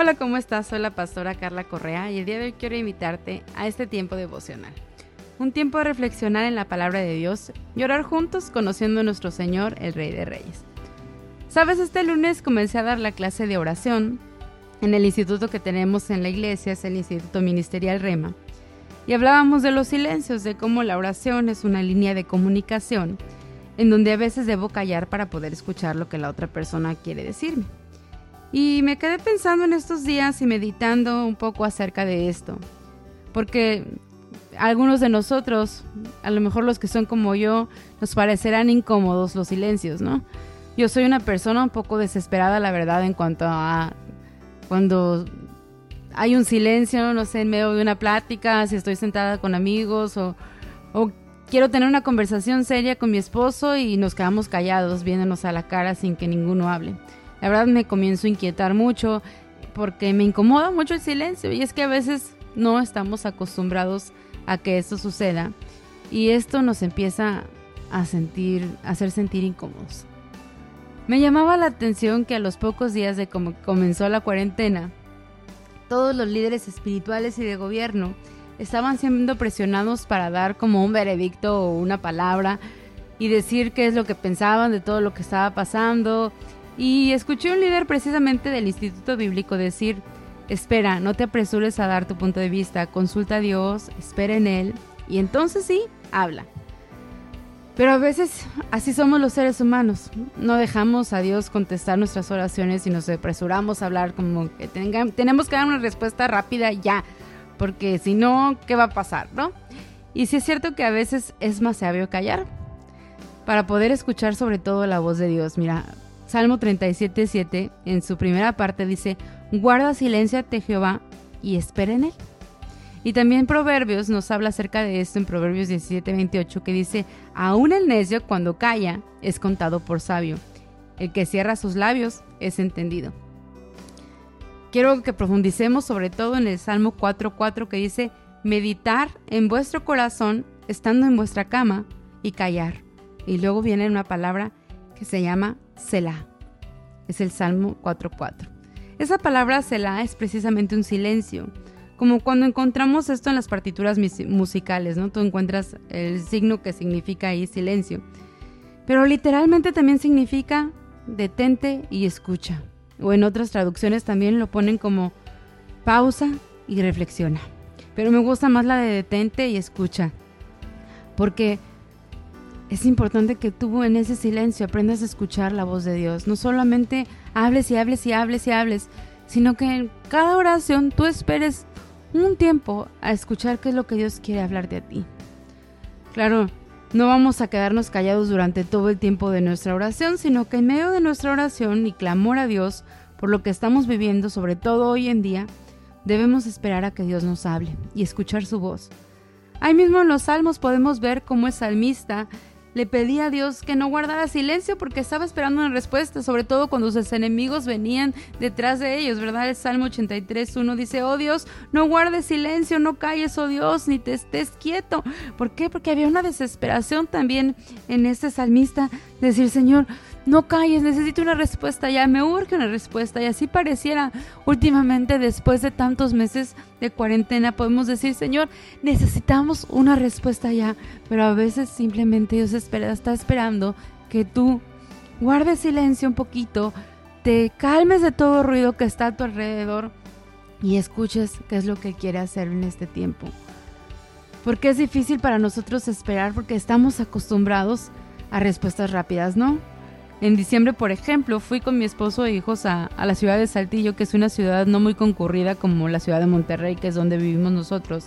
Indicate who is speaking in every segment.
Speaker 1: Hola, ¿cómo estás? Soy la pastora Carla Correa y el día de hoy quiero invitarte a este tiempo devocional. Un tiempo de reflexionar en la palabra de Dios y orar juntos conociendo a nuestro Señor, el Rey de Reyes. Sabes, este lunes comencé a dar la clase de oración en el instituto que tenemos en la iglesia, es el Instituto Ministerial Rema. Y hablábamos de los silencios, de cómo la oración es una línea de comunicación en donde a veces debo callar para poder escuchar lo que la otra persona quiere decirme. Y me quedé pensando en estos días y meditando un poco acerca de esto. Porque algunos de nosotros, a lo mejor los que son como yo, nos parecerán incómodos los silencios, ¿no? Yo soy una persona un poco desesperada, la verdad, en cuanto a cuando hay un silencio, no sé, en medio de una plática, si estoy sentada con amigos o, o quiero tener una conversación seria con mi esposo y nos quedamos callados, viéndonos a la cara sin que ninguno hable. La verdad me comienzo a inquietar mucho porque me incomoda mucho el silencio y es que a veces no estamos acostumbrados a que esto suceda y esto nos empieza a sentir, a hacer sentir incómodos. Me llamaba la atención que a los pocos días de cómo comenzó la cuarentena, todos los líderes espirituales y de gobierno estaban siendo presionados para dar como un veredicto o una palabra y decir qué es lo que pensaban de todo lo que estaba pasando y escuché un líder precisamente del Instituto Bíblico decir, espera, no te apresures a dar tu punto de vista, consulta a Dios, espera en Él y entonces sí, habla. Pero a veces así somos los seres humanos. No dejamos a Dios contestar nuestras oraciones y nos apresuramos a hablar como que tenemos que dar una respuesta rápida ya, porque si no, ¿qué va a pasar, no? Y sí es cierto que a veces es más sabio callar para poder escuchar sobre todo la voz de Dios. Mira, Salmo 37.7, en su primera parte dice, guarda silencio ante Jehová y espera en él. Y también Proverbios nos habla acerca de esto en Proverbios 17.28, que dice, aún el necio cuando calla es contado por sabio, el que cierra sus labios es entendido. Quiero que profundicemos sobre todo en el Salmo 4.4 que dice, meditar en vuestro corazón estando en vuestra cama y callar. Y luego viene una palabra que se llama Selah. Es el Salmo 4.4. Esa palabra Selah es precisamente un silencio, como cuando encontramos esto en las partituras musicales, ¿no? Tú encuentras el signo que significa ahí silencio. Pero literalmente también significa detente y escucha. O en otras traducciones también lo ponen como pausa y reflexiona. Pero me gusta más la de detente y escucha. Porque es importante que tú en ese silencio aprendas a escuchar la voz de Dios. No solamente hables y hables y hables y hables, sino que en cada oración tú esperes un tiempo a escuchar qué es lo que Dios quiere hablar de ti. Claro, no vamos a quedarnos callados durante todo el tiempo de nuestra oración, sino que en medio de nuestra oración y clamor a Dios por lo que estamos viviendo, sobre todo hoy en día, debemos esperar a que Dios nos hable y escuchar su voz. Ahí mismo en los salmos podemos ver cómo el salmista le pedía a Dios que no guardara silencio porque estaba esperando una respuesta, sobre todo cuando sus enemigos venían detrás de ellos, ¿verdad? El Salmo 83, 1 dice, oh Dios, no guardes silencio, no calles, oh Dios, ni te estés quieto. ¿Por qué? Porque había una desesperación también en este salmista, decir, Señor, no calles, necesito una respuesta ya, me urge una respuesta. Y así pareciera últimamente, después de tantos meses de cuarentena, podemos decir, Señor, necesitamos una respuesta ya. Pero a veces simplemente Dios espera, está esperando que tú guardes silencio un poquito, te calmes de todo ruido que está a tu alrededor y escuches qué es lo que quiere hacer en este tiempo. Porque es difícil para nosotros esperar porque estamos acostumbrados a respuestas rápidas, ¿no? En diciembre, por ejemplo, fui con mi esposo e hijos a, la ciudad de Saltillo, que es una ciudad no muy concurrida como la ciudad de Monterrey, que es donde vivimos nosotros.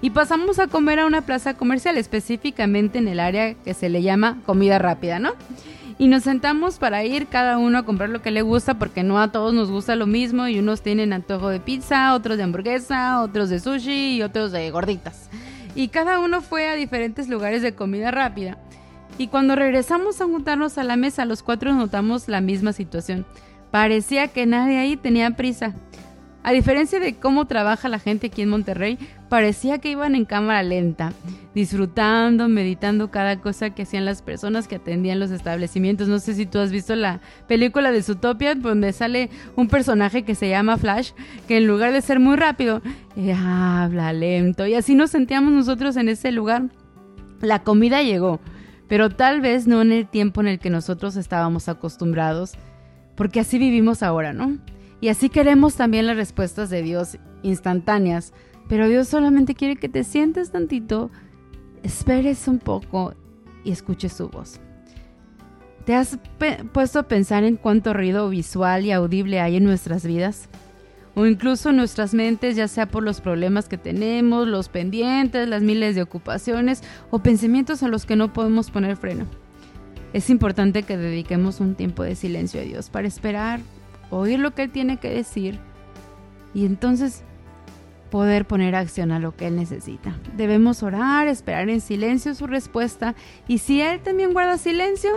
Speaker 1: Y pasamos a comer a una plaza comercial, específicamente en el área que se le llama comida rápida, ¿no? Y nos sentamos para ir cada uno a comprar lo que le gusta, porque no a todos nos gusta lo mismo, y unos tienen antojo de pizza, otros de hamburguesa, otros de sushi y otros de gorditas. Y cada uno fue a diferentes lugares de comida rápida. Y cuando regresamos a juntarnos a la mesa, los cuatro notamos la misma situación. Parecía que nadie ahí tenía prisa. A diferencia de cómo trabaja la gente aquí en Monterrey, parecía que iban en cámara lenta, disfrutando, meditando cada cosa que hacían las personas que atendían los establecimientos. No sé si tú has visto la película de Zootopia, donde sale un personaje que se llama Flash, que en lugar de ser muy rápido, eh, habla lento. Y así nos sentíamos nosotros en ese lugar. La comida llegó, pero tal vez no en el tiempo en el que nosotros estábamos acostumbrados, porque así vivimos ahora, ¿no? Y así queremos también las respuestas de Dios instantáneas, pero Dios solamente quiere que te sientes tantito, esperes un poco y escuches su voz. ¿Te has puesto a pensar en cuánto ruido visual y audible hay en nuestras vidas? O incluso nuestras mentes, ya sea por los problemas que tenemos, los pendientes, las miles de ocupaciones o pensamientos a los que no podemos poner freno. Es importante que dediquemos un tiempo de silencio a Dios para esperar oír lo que Él tiene que decir y entonces poder poner acción a lo que Él necesita. Debemos orar, esperar en silencio su respuesta y si Él también guarda silencio,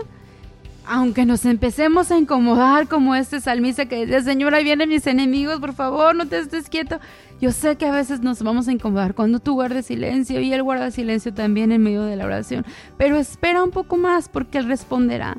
Speaker 1: aunque nos empecemos a incomodar como este salmista que dice, Señor, ahí vienen mis enemigos, por favor, no te estés quieto. Yo sé que a veces nos vamos a incomodar cuando tú guardes silencio y Él guarda silencio también en medio de la oración, pero espera un poco más porque Él responderá.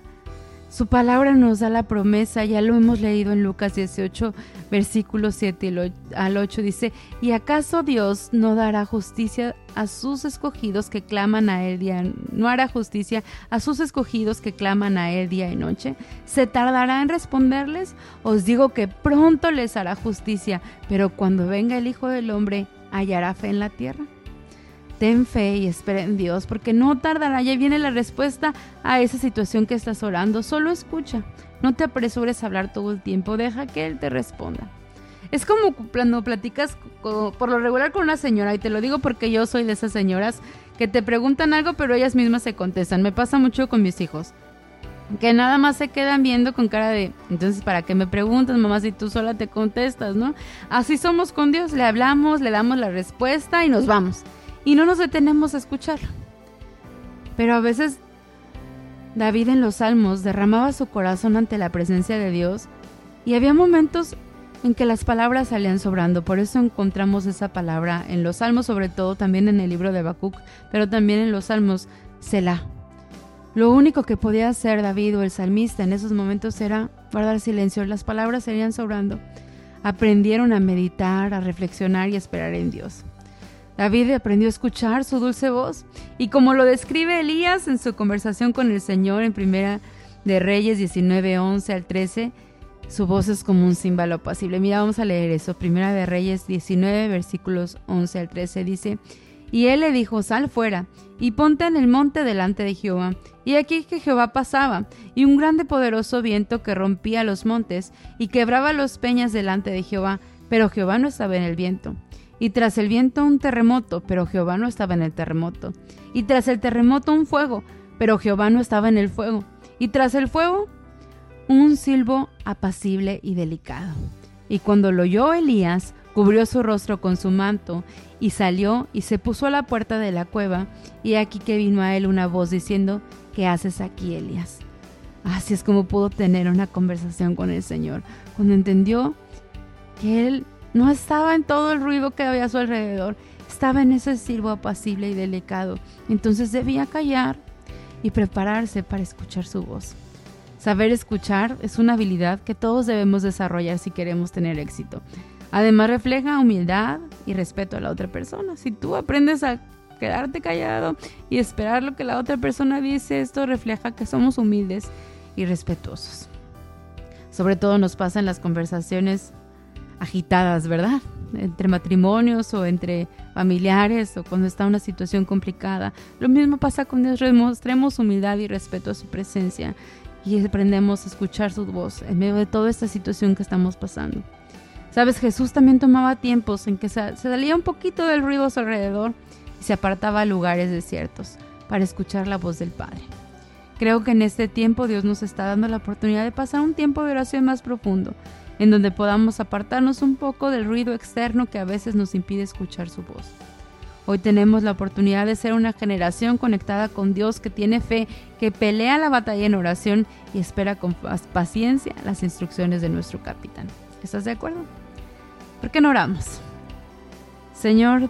Speaker 1: Su palabra nos da la promesa, ya lo hemos leído en Lucas 18, versículos 7 al 8, dice, ¿y acaso Dios no dará justicia a sus escogidos que claman a él día, no hará justicia a sus escogidos que claman a él día y noche? ¿Se tardará en responderles? Os digo que pronto les hará justicia, pero cuando venga el Hijo del Hombre, ¿hallará fe en la tierra? Ten fe y espera en Dios, porque no tardará, ya viene la respuesta a esa situación que estás orando. Solo escucha, no te apresures a hablar todo el tiempo, deja que Él te responda. Es como cuando platicas por lo regular con una señora, y te lo digo porque yo soy de esas señoras que te preguntan algo, pero ellas mismas se contestan. Me pasa mucho con mis hijos, que nada más se quedan viendo con cara de, entonces, ¿para qué me preguntas, mamá, si tú sola te contestas, no? Así somos con Dios, le hablamos, le damos la respuesta y nos vamos y no nos detenemos a escucharlo. Pero a veces David en los salmos derramaba su corazón ante la presencia de Dios y había momentos en que las palabras salían sobrando. Por eso encontramos esa palabra en los salmos, sobre todo también en el libro de Habacuc, pero también en los salmos Selah. Lo único que podía hacer David o el salmista en esos momentos era guardar silencio. Las palabras salían sobrando. Aprendieron a meditar, a reflexionar y a esperar en Dios. David aprendió a escuchar su dulce voz y como lo describe Elías en su conversación con el Señor en Primera de Reyes 19, 11 al 13, su voz es como un címbalo apacible. Mira, vamos a leer eso. Primera de Reyes 19, versículos 11 al 13 dice, y él le dijo, sal fuera y ponte en el monte delante de Jehová. Y aquí que Jehová pasaba, y un grande poderoso viento que rompía los montes y quebraba los peñas delante de Jehová, pero Jehová no estaba en el viento. Y tras el viento un terremoto, pero Jehová no estaba en el terremoto. Y tras el terremoto un fuego, pero Jehová no estaba en el fuego. Y tras el fuego un silbo apacible y delicado. Y cuando lo oyó Elías, cubrió su rostro con su manto, y salió y se puso a la puerta de la cueva, y aquí que vino a él una voz diciendo, ¿qué haces aquí, Elías? Así es como pudo tener una conversación con el Señor, cuando entendió que él no estaba en todo el ruido que había a su alrededor, estaba en ese silbo apacible y delicado. Entonces debía callar y prepararse para escuchar su voz. Saber escuchar es una habilidad que todos debemos desarrollar si queremos tener éxito. Además refleja humildad y respeto a la otra persona. Si tú aprendes a quedarte callado y esperar lo que la otra persona dice, esto refleja que somos humildes y respetuosos. Sobre todo nos pasa en las conversaciones agitadas, ¿verdad? Entre matrimonios o entre familiares o cuando está una situación complicada. Lo mismo pasa con Dios, demostremos humildad y respeto a su presencia y aprendemos a escuchar su voz en medio de toda esta situación que estamos pasando. Sabes, Jesús también tomaba tiempos en que se salía un poquito del ruido a su alrededor y se apartaba a lugares desiertos para escuchar la voz del Padre. Creo que en este tiempo Dios nos está dando la oportunidad de pasar un tiempo de oración más profundo, en donde podamos apartarnos un poco del ruido externo que a veces nos impide escuchar su voz. Hoy tenemos la oportunidad de ser una generación conectada con Dios que tiene fe, que pelea la batalla en oración y espera con paciencia las instrucciones de nuestro capitán. ¿Estás de acuerdo? ¿Por qué no oramos? Señor,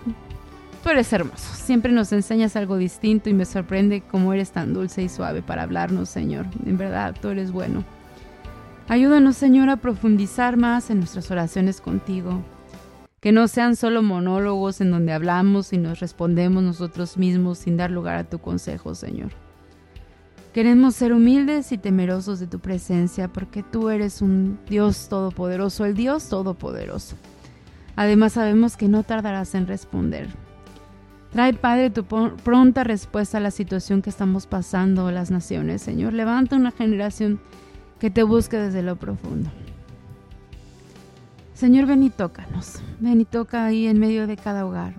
Speaker 1: tú eres hermoso. Siempre nos enseñas algo distinto y me sorprende cómo eres tan dulce y suave para hablarnos, Señor. En verdad, tú eres bueno. Ayúdanos, Señor, a profundizar más en nuestras oraciones contigo. Que no sean solo monólogos en donde hablamos y nos respondemos nosotros mismos sin dar lugar a tu consejo, Señor. Queremos ser humildes y temerosos de tu presencia porque tú eres un Dios todopoderoso, el Dios todopoderoso. Además sabemos que no tardarás en responder. Trae, Padre, tu pronta respuesta a la situación que estamos pasando las naciones, Señor. Levanta una generación que te busque desde lo profundo. Señor, ven y tócanos. Ven y toca ahí en medio de cada hogar.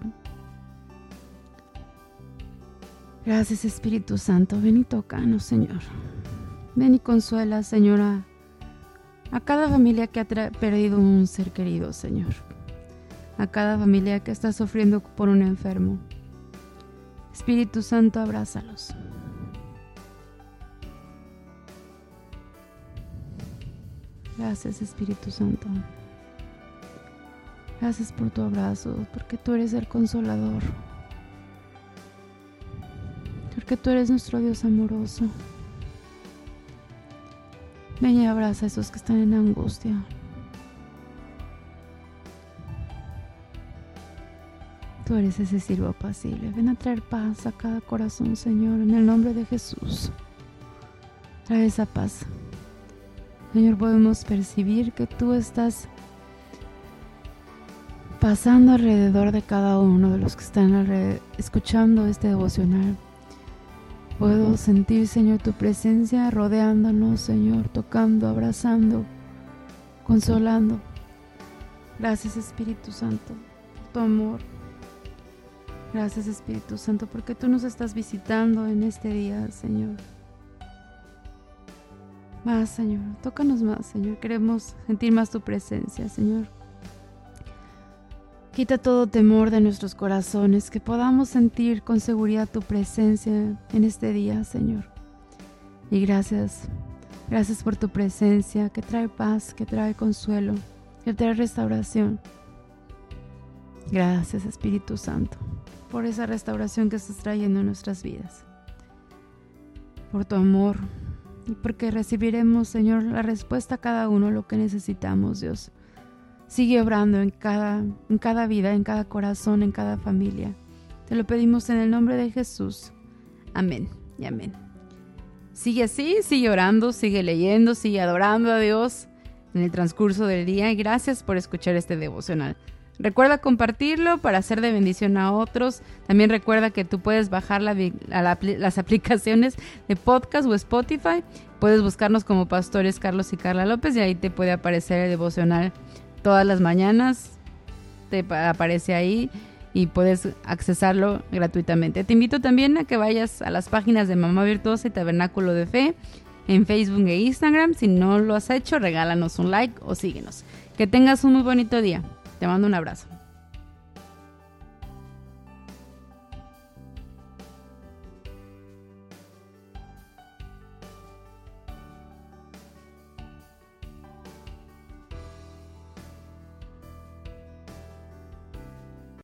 Speaker 1: Gracias Espíritu Santo, ven y tócanos, Señor. Ven y consuela, Señora, a cada familia que ha perdido un ser querido, Señor. A cada familia que está sufriendo por un enfermo. Espíritu Santo, abrázalos. Gracias Espíritu Santo. Gracias por tu abrazo, porque tú eres el consolador porque tú eres nuestro Dios amoroso. Ven y abraza a esos que están en angustia. Tú eres ese siervo apacible. Ven a traer paz a cada corazón, Señor, en el nombre de Jesús. Trae esa paz. Señor, podemos percibir que tú estás pasando alrededor de cada uno de los que están escuchando este devocional. Puedo sentir, Señor, tu presencia rodeándonos, Señor, tocando, abrazando, consolando. Gracias, Espíritu Santo, por tu amor. Gracias, Espíritu Santo, porque tú nos estás visitando en este día, Señor. Más, Señor, tócanos más, Señor. Queremos sentir más tu presencia, Señor. Quita todo temor de nuestros corazones, que podamos sentir con seguridad tu presencia en este día, Señor. Y gracias, gracias por tu presencia que trae paz, que trae consuelo, que trae restauración. Gracias, Espíritu Santo, por esa restauración que estás trayendo en nuestras vidas. Por tu amor porque recibiremos, Señor, la respuesta a cada uno lo que necesitamos, Dios. Sigue obrando en cada, en cada vida, en cada corazón, en cada familia. Te lo pedimos en el nombre de Jesús. Amén y amén. Sigue así, sigue orando, sigue leyendo, sigue adorando a Dios en el transcurso del día y gracias por escuchar este devocional. Recuerda compartirlo para hacer de bendición a otros. También recuerda que tú puedes bajar las aplicaciones de podcast o Spotify. Puedes buscarnos como pastores Carlos y Carla López y ahí te puede aparecer el devocional todas las mañanas. Te aparece ahí y puedes accesarlo gratuitamente. Te invito también a que vayas a las páginas de Mamá Virtuosa y Tabernáculo de Fe en Facebook e Instagram. Si no lo has hecho, regálanos un like o síguenos. Que tengas un muy bonito día. Te mando un abrazo.